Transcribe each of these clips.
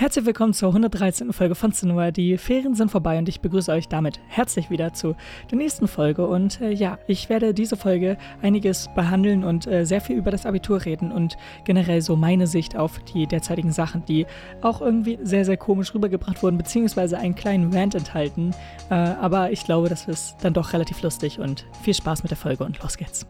Herzlich willkommen zur 113. Folge von Cinema. Die Ferien sind vorbei und ich begrüße euch damit herzlich wieder zu der nächsten Folge. Und äh, ja, ich werde diese Folge einiges behandeln und äh, sehr viel über das Abitur reden und generell so meine Sicht auf die derzeitigen Sachen, die auch irgendwie sehr, sehr komisch rübergebracht wurden, beziehungsweise einen kleinen Rant enthalten. Äh, aber ich glaube, das ist dann doch relativ lustig und viel Spaß mit der Folge und los geht's.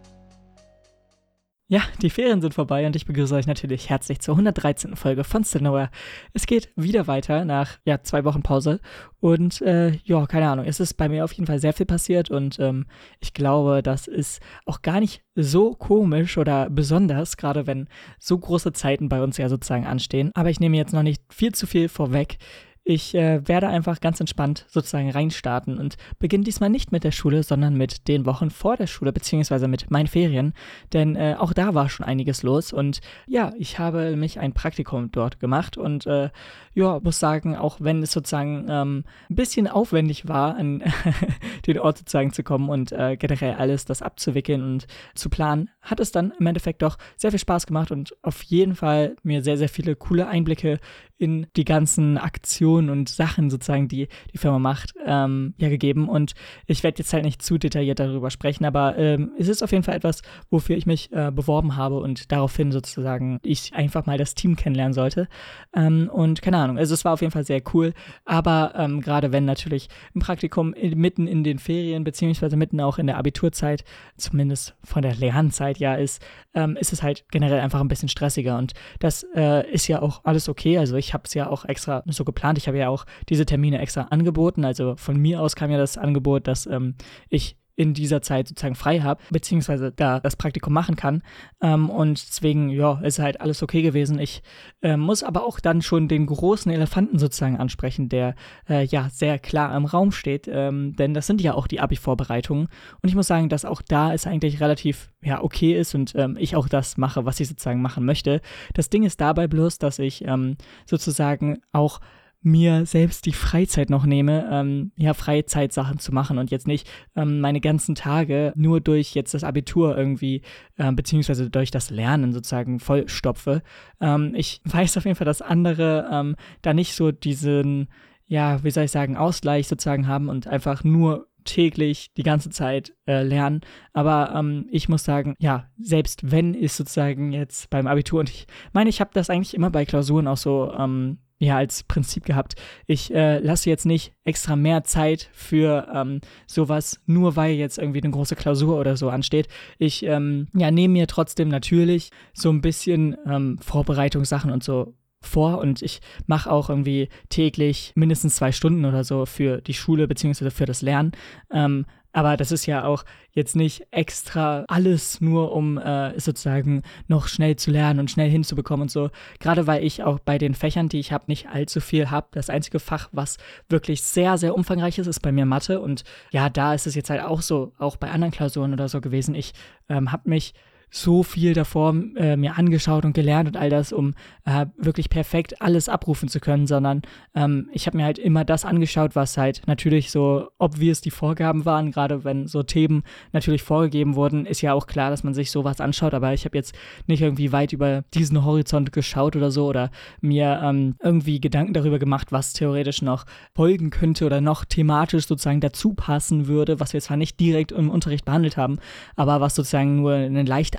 Ja, die Ferien sind vorbei und ich begrüße euch natürlich herzlich zur 113. Folge von Cinema. Es geht wieder weiter nach ja, zwei Wochen Pause und äh, ja, keine Ahnung, es ist bei mir auf jeden Fall sehr viel passiert und ähm, ich glaube, das ist auch gar nicht so komisch oder besonders, gerade wenn so große Zeiten bei uns ja sozusagen anstehen. Aber ich nehme jetzt noch nicht viel zu viel vorweg. Ich äh, werde einfach ganz entspannt sozusagen reinstarten und beginne diesmal nicht mit der Schule, sondern mit den Wochen vor der Schule, beziehungsweise mit meinen Ferien. Denn äh, auch da war schon einiges los und ja, ich habe mich ein Praktikum dort gemacht und äh, ja, muss sagen, auch wenn es sozusagen ähm, ein bisschen aufwendig war, an den Ort sozusagen zu kommen und äh, generell alles das abzuwickeln und zu planen, hat es dann im Endeffekt doch sehr viel Spaß gemacht und auf jeden Fall mir sehr, sehr viele coole Einblicke in die ganzen Aktionen und Sachen sozusagen, die die Firma macht, ähm, ja gegeben. Und ich werde jetzt halt nicht zu detailliert darüber sprechen, aber ähm, es ist auf jeden Fall etwas, wofür ich mich äh, beworben habe und daraufhin sozusagen ich einfach mal das Team kennenlernen sollte. Ähm, und keine Ahnung, also es war auf jeden Fall sehr cool, aber ähm, gerade wenn natürlich ein Praktikum mitten in den Ferien, beziehungsweise mitten auch in der Abiturzeit, zumindest von der Lernzeit ja ist, ähm, ist es halt generell einfach ein bisschen stressiger und das äh, ist ja auch alles okay. Also ich habe es ja auch extra so geplant. Ich habe ja auch diese Termine extra angeboten. Also von mir aus kam ja das Angebot, dass ähm, ich in dieser Zeit sozusagen frei habe, beziehungsweise da das Praktikum machen kann. Ähm, und deswegen, ja, ist halt alles okay gewesen. Ich äh, muss aber auch dann schon den großen Elefanten sozusagen ansprechen, der äh, ja sehr klar im Raum steht, ähm, denn das sind ja auch die Abi-Vorbereitungen. Und ich muss sagen, dass auch da es eigentlich relativ ja okay ist und ähm, ich auch das mache, was ich sozusagen machen möchte. Das Ding ist dabei bloß, dass ich ähm, sozusagen auch mir selbst die Freizeit noch nehme, ähm, ja, Freizeitsachen zu machen und jetzt nicht ähm, meine ganzen Tage nur durch jetzt das Abitur irgendwie, äh, beziehungsweise durch das Lernen sozusagen vollstopfe. Ähm, ich weiß auf jeden Fall, dass andere ähm, da nicht so diesen, ja, wie soll ich sagen, Ausgleich sozusagen haben und einfach nur täglich die ganze Zeit äh, lernen. Aber ähm, ich muss sagen, ja, selbst wenn ist sozusagen jetzt beim Abitur und ich meine, ich habe das eigentlich immer bei Klausuren auch so ähm, ja als Prinzip gehabt. Ich äh, lasse jetzt nicht extra mehr Zeit für ähm, sowas, nur weil jetzt irgendwie eine große Klausur oder so ansteht. Ich ähm, ja, nehme mir trotzdem natürlich so ein bisschen ähm, Vorbereitungssachen und so vor und ich mache auch irgendwie täglich mindestens zwei Stunden oder so für die Schule beziehungsweise für das Lernen. Ähm, aber das ist ja auch jetzt nicht extra alles nur, um äh, sozusagen noch schnell zu lernen und schnell hinzubekommen und so. Gerade weil ich auch bei den Fächern, die ich habe, nicht allzu viel habe. Das einzige Fach, was wirklich sehr, sehr umfangreich ist, ist bei mir Mathe. Und ja, da ist es jetzt halt auch so, auch bei anderen Klausuren oder so gewesen. Ich ähm, habe mich so viel davor äh, mir angeschaut und gelernt und all das, um äh, wirklich perfekt alles abrufen zu können, sondern ähm, ich habe mir halt immer das angeschaut, was halt natürlich so, ob wir es die Vorgaben waren, gerade wenn so Themen natürlich vorgegeben wurden, ist ja auch klar, dass man sich sowas anschaut, aber ich habe jetzt nicht irgendwie weit über diesen Horizont geschaut oder so oder mir ähm, irgendwie Gedanken darüber gemacht, was theoretisch noch folgen könnte oder noch thematisch sozusagen dazu passen würde, was wir zwar nicht direkt im Unterricht behandelt haben, aber was sozusagen nur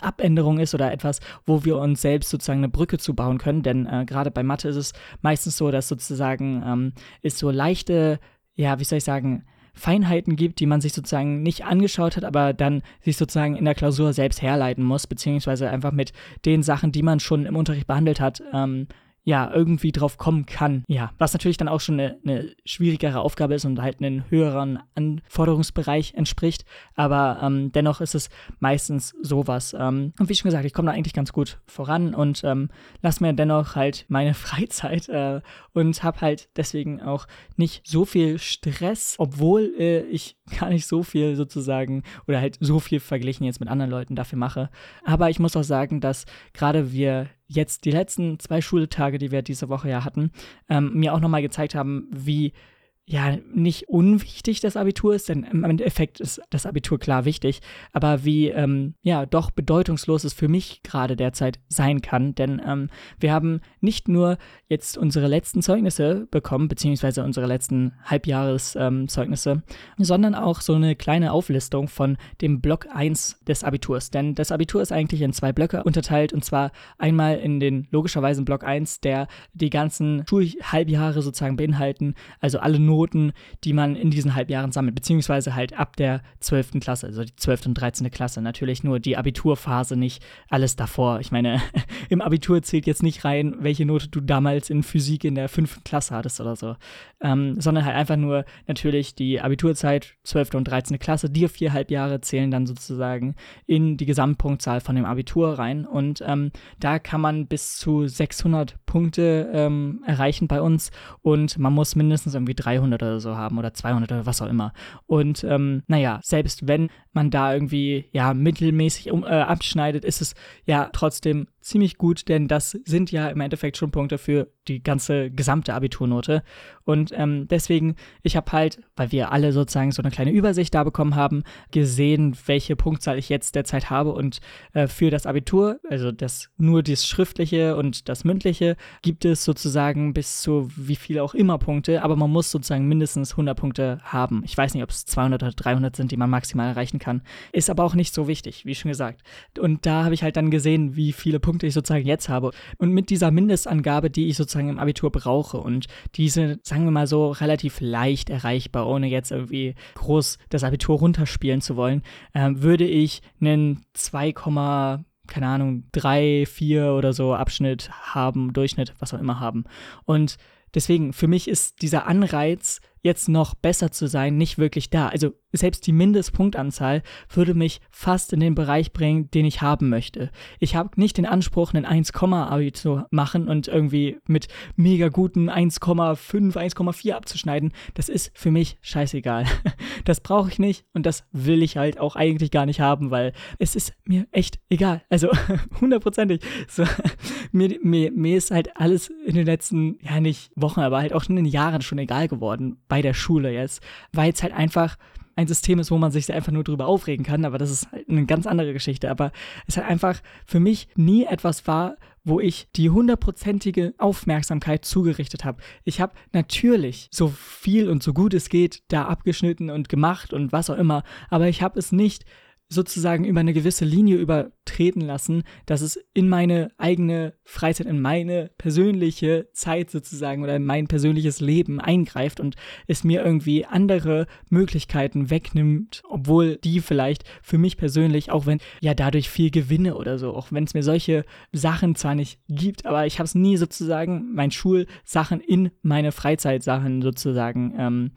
Abänderung ist oder etwas, wo wir uns selbst sozusagen eine Brücke zu bauen können. Denn äh, gerade bei Mathe ist es meistens so, dass sozusagen ähm, es so leichte, ja, wie soll ich sagen, Feinheiten gibt, die man sich sozusagen nicht angeschaut hat, aber dann sich sozusagen in der Klausur selbst herleiten muss, beziehungsweise einfach mit den Sachen, die man schon im Unterricht behandelt hat, ähm, ja, irgendwie drauf kommen kann. Ja, was natürlich dann auch schon eine, eine schwierigere Aufgabe ist und halt einen höheren Anforderungsbereich entspricht. Aber ähm, dennoch ist es meistens sowas. Ähm, und wie schon gesagt, ich komme da eigentlich ganz gut voran und ähm, lasse mir dennoch halt meine Freizeit äh, und habe halt deswegen auch nicht so viel Stress, obwohl äh, ich gar nicht so viel sozusagen oder halt so viel verglichen jetzt mit anderen Leuten dafür mache. Aber ich muss auch sagen, dass gerade wir jetzt die letzten zwei Schultage, die wir diese Woche ja hatten, ähm, mir auch nochmal gezeigt haben, wie ja nicht unwichtig das Abitur ist, denn im Endeffekt ist das Abitur klar wichtig, aber wie ähm, ja doch bedeutungslos es für mich gerade derzeit sein kann, denn ähm, wir haben nicht nur jetzt unsere letzten Zeugnisse bekommen, beziehungsweise unsere letzten Halbjahreszeugnisse, ähm, sondern auch so eine kleine Auflistung von dem Block 1 des Abiturs, denn das Abitur ist eigentlich in zwei Blöcke unterteilt und zwar einmal in den logischerweise Block 1, der die ganzen Schulhalbjahre sozusagen beinhalten, also alle Noten Noten, die man in diesen Halbjahren sammelt, beziehungsweise halt ab der 12. Klasse, also die 12. und 13. Klasse. Natürlich nur die Abiturphase, nicht alles davor. Ich meine, im Abitur zählt jetzt nicht rein, welche Note du damals in Physik in der 5. Klasse hattest oder so, ähm, sondern halt einfach nur natürlich die Abiturzeit, 12. und 13. Klasse. Die vier Halbjahre zählen dann sozusagen in die Gesamtpunktzahl von dem Abitur rein und ähm, da kann man bis zu 600 Punkte ähm, erreichen bei uns und man muss mindestens irgendwie 300 300 oder so haben oder 200 oder was auch immer. Und ähm, naja, selbst wenn man da irgendwie ja mittelmäßig um, äh, abschneidet, ist es ja trotzdem ziemlich gut, denn das sind ja im Endeffekt schon Punkte für die ganze gesamte Abiturnote. Und ähm, deswegen, ich habe halt, weil wir alle sozusagen so eine kleine Übersicht da bekommen haben, gesehen, welche Punktzahl ich jetzt derzeit habe. Und äh, für das Abitur, also das nur das Schriftliche und das Mündliche, gibt es sozusagen bis zu wie viel auch immer Punkte, aber man muss sozusagen mindestens 100 Punkte haben. Ich weiß nicht, ob es 200 oder 300 sind, die man maximal erreichen kann. Ist aber auch nicht so wichtig, wie schon gesagt. Und da habe ich halt dann gesehen, wie viele Punkte ich sozusagen jetzt habe. Und mit dieser Mindestangabe, die ich sozusagen im Abitur brauche und diese, sagen wir mal so, relativ leicht erreichbar, ohne jetzt irgendwie groß das Abitur runterspielen zu wollen, äh, würde ich einen 2, keine Ahnung, 3, 4 oder so Abschnitt haben, Durchschnitt, was auch immer haben. Und deswegen, für mich ist dieser Anreiz, jetzt noch besser zu sein, nicht wirklich da. Also selbst die Mindestpunktanzahl würde mich fast in den Bereich bringen, den ich haben möchte. Ich habe nicht den Anspruch, einen 1,-Abi zu machen und irgendwie mit mega guten 1,5, 1,4 abzuschneiden. Das ist für mich scheißegal. Das brauche ich nicht und das will ich halt auch eigentlich gar nicht haben, weil es ist mir echt egal. Also hundertprozentig. So, mir, mir, mir ist halt alles in den letzten, ja nicht Wochen, aber halt auch in den Jahren schon egal geworden bei der Schule jetzt, weil es halt einfach ein System ist, wo man sich einfach nur drüber aufregen kann, aber das ist halt eine ganz andere Geschichte. Aber es halt einfach für mich nie etwas war, wo ich die hundertprozentige Aufmerksamkeit zugerichtet habe. Ich habe natürlich so viel und so gut es geht da abgeschnitten und gemacht und was auch immer, aber ich habe es nicht sozusagen über eine gewisse Linie übertreten lassen, dass es in meine eigene Freizeit, in meine persönliche Zeit sozusagen oder in mein persönliches Leben eingreift und es mir irgendwie andere Möglichkeiten wegnimmt, obwohl die vielleicht für mich persönlich, auch wenn ja dadurch viel gewinne oder so, auch wenn es mir solche Sachen zwar nicht gibt, aber ich habe es nie sozusagen, mein Schulsachen in meine Freizeitsachen sozusagen ähm,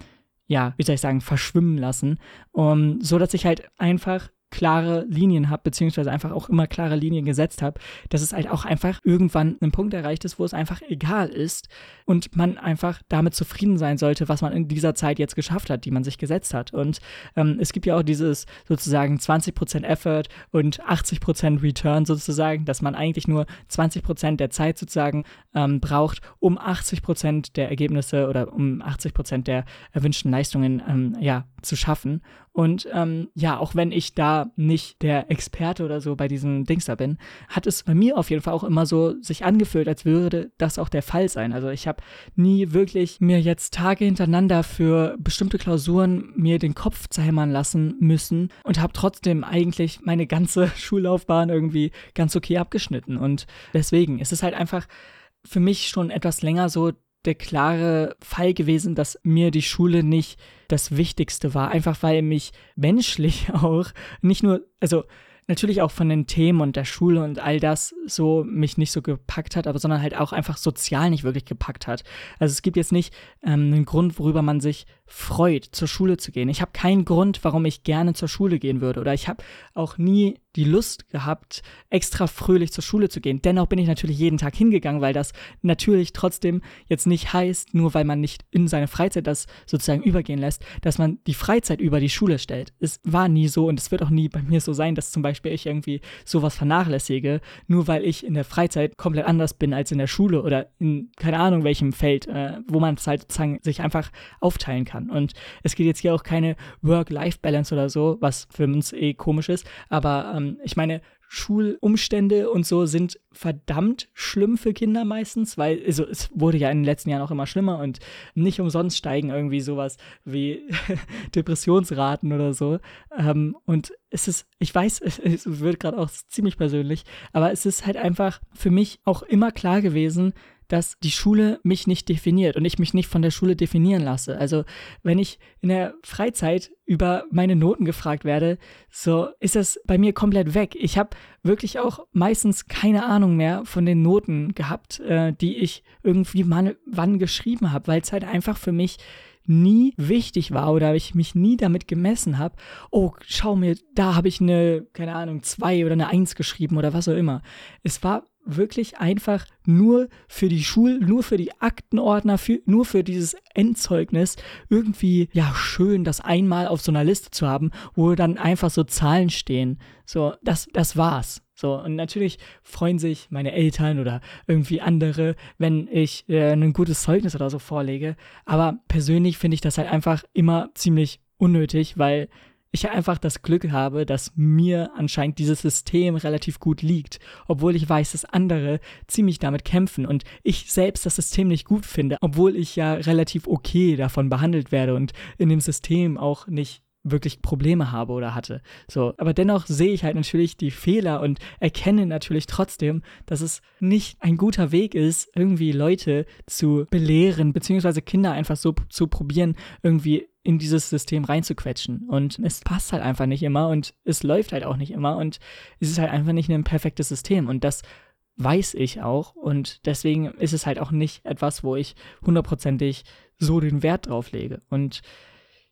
ja, wie soll ich sagen, verschwimmen lassen, um, so dass ich halt einfach klare Linien habe, beziehungsweise einfach auch immer klare Linien gesetzt habe, dass es halt auch einfach irgendwann ein Punkt erreicht ist, wo es einfach egal ist und man einfach damit zufrieden sein sollte, was man in dieser Zeit jetzt geschafft hat, die man sich gesetzt hat. Und ähm, es gibt ja auch dieses sozusagen 20% Effort und 80% Return sozusagen, dass man eigentlich nur 20% der Zeit sozusagen ähm, braucht, um 80% der Ergebnisse oder um 80% der erwünschten Leistungen ähm, ja, zu schaffen. Und ähm, ja, auch wenn ich da nicht der Experte oder so bei diesem Dings da bin, hat es bei mir auf jeden Fall auch immer so sich angefühlt, als würde das auch der Fall sein. Also ich habe nie wirklich mir jetzt Tage hintereinander für bestimmte Klausuren mir den Kopf zerhämmern lassen müssen und habe trotzdem eigentlich meine ganze Schullaufbahn irgendwie ganz okay abgeschnitten. Und deswegen ist es halt einfach für mich schon etwas länger so der klare Fall gewesen, dass mir die Schule nicht das Wichtigste war. Einfach weil mich menschlich auch nicht nur, also natürlich auch von den Themen und der Schule und all das so mich nicht so gepackt hat, aber sondern halt auch einfach sozial nicht wirklich gepackt hat. Also es gibt jetzt nicht ähm, einen Grund, worüber man sich freut, zur Schule zu gehen. Ich habe keinen Grund, warum ich gerne zur Schule gehen würde. Oder ich habe auch nie die Lust gehabt, extra fröhlich zur Schule zu gehen. Dennoch bin ich natürlich jeden Tag hingegangen, weil das natürlich trotzdem jetzt nicht heißt, nur weil man nicht in seine Freizeit das sozusagen übergehen lässt, dass man die Freizeit über die Schule stellt. Es war nie so und es wird auch nie bei mir so sein, dass zum Beispiel ich irgendwie sowas vernachlässige, nur weil ich in der Freizeit komplett anders bin als in der Schule oder in keine Ahnung welchem Feld, äh, wo man es halt sozusagen sich einfach aufteilen kann. Und es geht jetzt hier auch keine Work-Life-Balance oder so, was für uns eh komisch ist, aber ähm, ich meine, Schulumstände und so sind verdammt schlimm für Kinder meistens, weil also, es wurde ja in den letzten Jahren auch immer schlimmer und nicht umsonst steigen irgendwie sowas wie Depressionsraten oder so. Ähm, und es ist, ich weiß, es wird gerade auch ziemlich persönlich, aber es ist halt einfach für mich auch immer klar gewesen, dass die Schule mich nicht definiert und ich mich nicht von der Schule definieren lasse. Also wenn ich in der Freizeit über meine Noten gefragt werde, so ist das bei mir komplett weg. Ich habe wirklich auch meistens keine Ahnung mehr von den Noten gehabt, äh, die ich irgendwie mal wann geschrieben habe, weil es halt einfach für mich nie wichtig war oder ich mich nie damit gemessen habe, oh, schau mir, da habe ich eine, keine Ahnung, zwei oder eine Eins geschrieben oder was auch immer. Es war wirklich einfach nur für die Schul, nur für die Aktenordner, für, nur für dieses Endzeugnis irgendwie, ja, schön, das einmal auf so einer Liste zu haben, wo dann einfach so Zahlen stehen. So, das, das war's. So, und natürlich freuen sich meine Eltern oder irgendwie andere, wenn ich äh, ein gutes Zeugnis oder so vorlege. Aber persönlich finde ich das halt einfach immer ziemlich unnötig, weil ich einfach das Glück habe, dass mir anscheinend dieses System relativ gut liegt, obwohl ich weiß, dass andere ziemlich damit kämpfen und ich selbst das System nicht gut finde, obwohl ich ja relativ okay davon behandelt werde und in dem System auch nicht wirklich Probleme habe oder hatte. So, aber dennoch sehe ich halt natürlich die Fehler und erkenne natürlich trotzdem, dass es nicht ein guter Weg ist, irgendwie Leute zu belehren, beziehungsweise Kinder einfach so zu probieren, irgendwie in dieses System reinzuquetschen. Und es passt halt einfach nicht immer und es läuft halt auch nicht immer und es ist halt einfach nicht ein perfektes System. Und das weiß ich auch und deswegen ist es halt auch nicht etwas, wo ich hundertprozentig so den Wert drauf lege. Und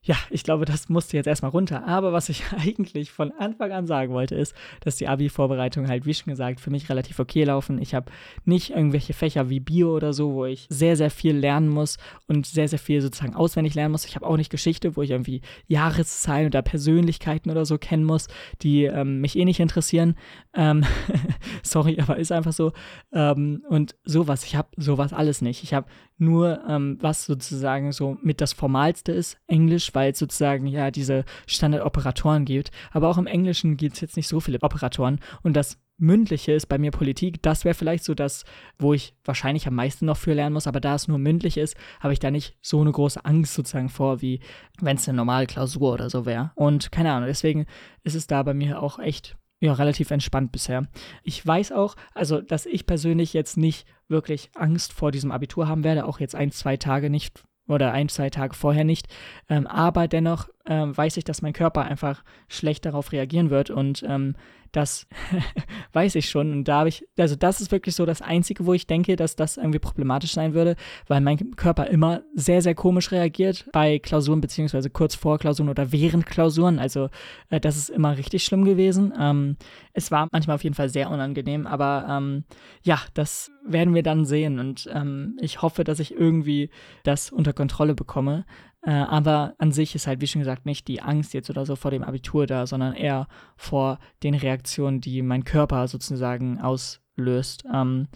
ja, ich glaube, das musste jetzt erstmal runter. Aber was ich eigentlich von Anfang an sagen wollte, ist, dass die Abi-Vorbereitungen halt, wie schon gesagt, für mich relativ okay laufen. Ich habe nicht irgendwelche Fächer wie Bio oder so, wo ich sehr, sehr viel lernen muss und sehr, sehr viel sozusagen auswendig lernen muss. Ich habe auch nicht Geschichte, wo ich irgendwie Jahreszahlen oder Persönlichkeiten oder so kennen muss, die ähm, mich eh nicht interessieren. Ähm, sorry, aber ist einfach so. Ähm, und sowas, ich habe sowas alles nicht. Ich habe nur, ähm, was sozusagen so mit das Formalste ist, Englisch, weil es sozusagen ja diese Standardoperatoren gibt. Aber auch im Englischen gibt es jetzt nicht so viele Operatoren. Und das Mündliche ist bei mir Politik. Das wäre vielleicht so das, wo ich wahrscheinlich am meisten noch für lernen muss. Aber da es nur mündlich ist, habe ich da nicht so eine große Angst sozusagen vor, wie wenn es eine normale Klausur oder so wäre. Und keine Ahnung, deswegen ist es da bei mir auch echt ja, relativ entspannt bisher. Ich weiß auch, also, dass ich persönlich jetzt nicht wirklich Angst vor diesem Abitur haben werde, auch jetzt ein, zwei Tage nicht oder ein, zwei Tage vorher nicht. Ähm, aber dennoch ähm, weiß ich, dass mein Körper einfach schlecht darauf reagieren wird und ähm, das weiß ich schon. Und da habe ich, also das ist wirklich so das Einzige, wo ich denke, dass das irgendwie problematisch sein würde, weil mein Körper immer sehr, sehr komisch reagiert bei Klausuren, beziehungsweise kurz vor Klausuren oder während Klausuren. Also äh, das ist immer richtig schlimm gewesen. Ähm, es war manchmal auf jeden Fall sehr unangenehm, aber ähm, ja, das werden wir dann sehen. Und ähm, ich hoffe, dass ich irgendwie das unter Kontrolle bekomme. Äh, aber an sich ist halt, wie schon gesagt, nicht die Angst jetzt oder so vor dem Abitur da, sondern eher vor den Reaktionen, die mein Körper sozusagen auslöst. Ähm,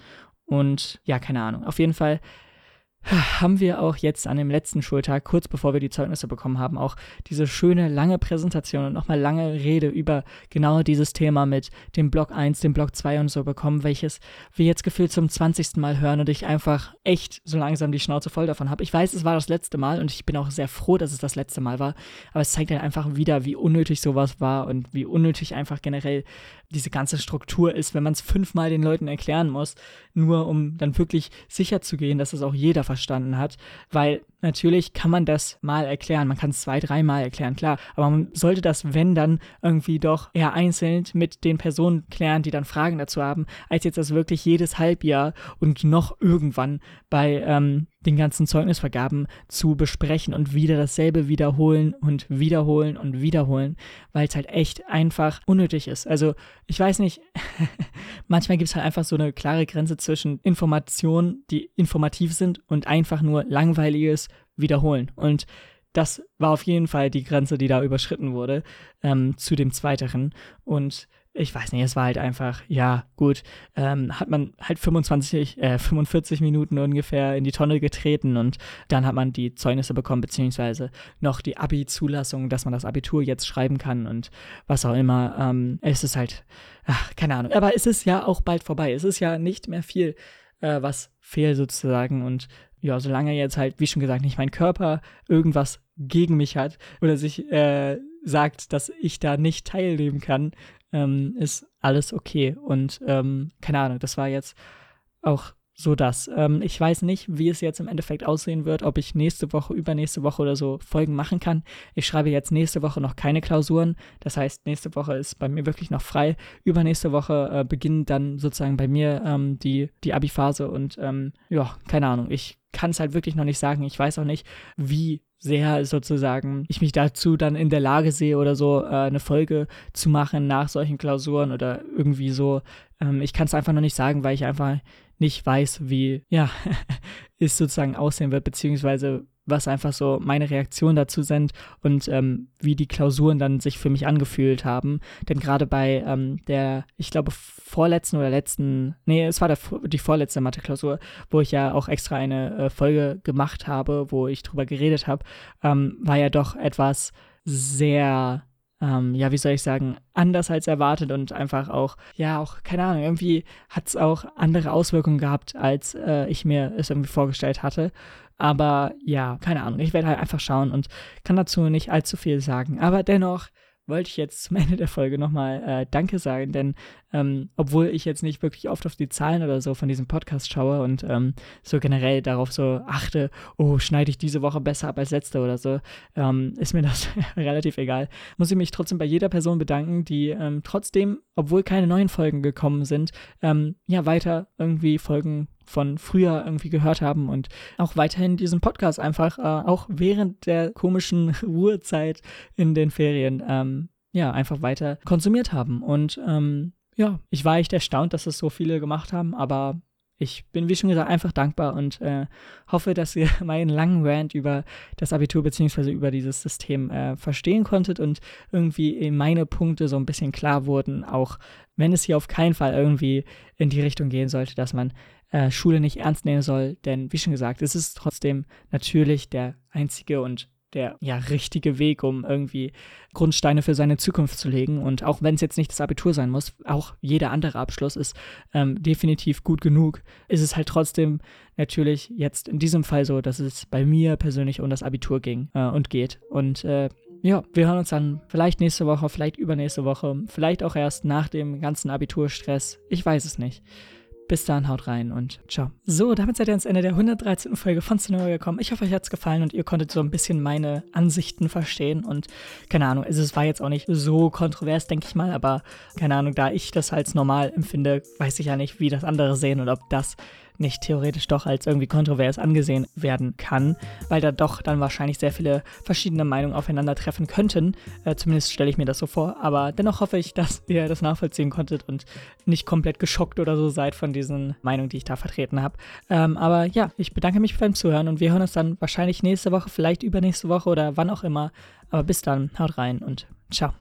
und ja, keine Ahnung. Auf jeden Fall haben wir auch jetzt an dem letzten Schultag, kurz bevor wir die Zeugnisse bekommen haben, auch diese schöne lange Präsentation und nochmal lange Rede über genau dieses Thema mit dem Block 1, dem Block 2 und so bekommen, welches wir jetzt gefühlt zum 20. Mal hören und ich einfach echt so langsam die Schnauze voll davon habe. Ich weiß, es war das letzte Mal und ich bin auch sehr froh, dass es das letzte Mal war, aber es zeigt halt einfach wieder, wie unnötig sowas war und wie unnötig einfach generell diese ganze Struktur ist, wenn man es fünfmal den Leuten erklären muss, nur um dann wirklich sicher zu gehen, dass es auch jeder verstanden hat, weil natürlich kann man das mal erklären, man kann es zwei, dreimal erklären, klar, aber man sollte das, wenn dann, irgendwie doch eher einzeln mit den Personen klären, die dann Fragen dazu haben, als jetzt das wirklich jedes Halbjahr und noch irgendwann bei ähm, den ganzen Zeugnisvergaben zu besprechen und wieder dasselbe wiederholen und wiederholen und wiederholen, weil es halt echt einfach unnötig ist. Also ich weiß nicht, manchmal gibt es halt einfach so eine klare Grenze zwischen Informationen, die informativ sind und einfach nur langweiliges Wiederholen. Und das war auf jeden Fall die Grenze, die da überschritten wurde, ähm, zu dem Zweiteren. Und ich weiß nicht, es war halt einfach, ja, gut, ähm, hat man halt 25, äh, 45 Minuten ungefähr in die Tonne getreten und dann hat man die Zeugnisse bekommen, beziehungsweise noch die Abi-Zulassung, dass man das Abitur jetzt schreiben kann und was auch immer. Ähm, es ist halt, ach, keine Ahnung. Aber es ist ja auch bald vorbei. Es ist ja nicht mehr viel, äh, was fehlt sozusagen und ja, solange jetzt halt, wie schon gesagt, nicht mein Körper irgendwas gegen mich hat oder sich äh, sagt, dass ich da nicht teilnehmen kann, ähm, ist alles okay. Und ähm, keine Ahnung, das war jetzt auch so das. Ähm, ich weiß nicht, wie es jetzt im Endeffekt aussehen wird, ob ich nächste Woche, übernächste Woche oder so Folgen machen kann. Ich schreibe jetzt nächste Woche noch keine Klausuren. Das heißt, nächste Woche ist bei mir wirklich noch frei. Übernächste Woche äh, beginnt dann sozusagen bei mir ähm, die, die Abi-Phase und ähm, ja, keine Ahnung. Ich kann es halt wirklich noch nicht sagen. Ich weiß auch nicht, wie sehr sozusagen ich mich dazu dann in der Lage sehe oder so äh, eine Folge zu machen nach solchen Klausuren oder irgendwie so. Ähm, ich kann es einfach noch nicht sagen, weil ich einfach nicht weiß, wie ja es sozusagen aussehen wird, beziehungsweise was einfach so meine Reaktionen dazu sind und ähm, wie die Klausuren dann sich für mich angefühlt haben. Denn gerade bei ähm, der, ich glaube, vorletzten oder letzten, nee, es war der, die vorletzte Mathe-Klausur, wo ich ja auch extra eine äh, Folge gemacht habe, wo ich drüber geredet habe, ähm, war ja doch etwas sehr ähm, ja, wie soll ich sagen, anders als erwartet und einfach auch, ja, auch, keine Ahnung, irgendwie hat es auch andere Auswirkungen gehabt, als äh, ich mir es irgendwie vorgestellt hatte. Aber ja, keine Ahnung, ich werde halt einfach schauen und kann dazu nicht allzu viel sagen. Aber dennoch wollte ich jetzt zum Ende der Folge nochmal äh, Danke sagen, denn ähm, obwohl ich jetzt nicht wirklich oft auf die Zahlen oder so von diesem Podcast schaue und ähm, so generell darauf so achte, oh, schneide ich diese Woche besser ab als letzte oder so, ähm, ist mir das relativ egal. Muss ich mich trotzdem bei jeder Person bedanken, die ähm, trotzdem, obwohl keine neuen Folgen gekommen sind, ähm, ja, weiter irgendwie Folgen von früher irgendwie gehört haben und auch weiterhin diesen Podcast einfach, äh, auch während der komischen Ruhezeit in den Ferien, ähm, ja, einfach weiter konsumiert haben. Und ähm, ja, ich war echt erstaunt, dass es so viele gemacht haben, aber ich bin, wie schon gesagt, einfach dankbar und äh, hoffe, dass ihr meinen langen Rant über das Abitur bzw. über dieses System äh, verstehen konntet und irgendwie meine Punkte so ein bisschen klar wurden, auch wenn es hier auf keinen Fall irgendwie in die Richtung gehen sollte, dass man äh, Schule nicht ernst nehmen soll. Denn wie schon gesagt, es ist trotzdem natürlich der einzige und der ja richtige Weg, um irgendwie Grundsteine für seine Zukunft zu legen. Und auch wenn es jetzt nicht das Abitur sein muss, auch jeder andere Abschluss ist ähm, definitiv gut genug, ist es halt trotzdem natürlich jetzt in diesem Fall so, dass es bei mir persönlich um das Abitur ging äh, und geht. Und äh, ja, wir hören uns dann vielleicht nächste Woche, vielleicht übernächste Woche, vielleicht auch erst nach dem ganzen Abiturstress. Ich weiß es nicht. Bis dann, haut rein und ciao. So, damit seid ihr ans Ende der 113. Folge von Cinema gekommen. Ich hoffe, euch hat es gefallen und ihr konntet so ein bisschen meine Ansichten verstehen. Und keine Ahnung, also es war jetzt auch nicht so kontrovers, denke ich mal, aber keine Ahnung, da ich das als normal empfinde, weiß ich ja nicht, wie das andere sehen und ob das nicht theoretisch doch als irgendwie kontrovers angesehen werden kann, weil da doch dann wahrscheinlich sehr viele verschiedene Meinungen aufeinandertreffen könnten. Äh, zumindest stelle ich mir das so vor. Aber dennoch hoffe ich, dass ihr das nachvollziehen konntet und nicht komplett geschockt oder so seid von diesen Meinungen, die ich da vertreten habe. Ähm, aber ja, ich bedanke mich beim Zuhören und wir hören uns dann wahrscheinlich nächste Woche, vielleicht übernächste Woche oder wann auch immer. Aber bis dann, haut rein und ciao.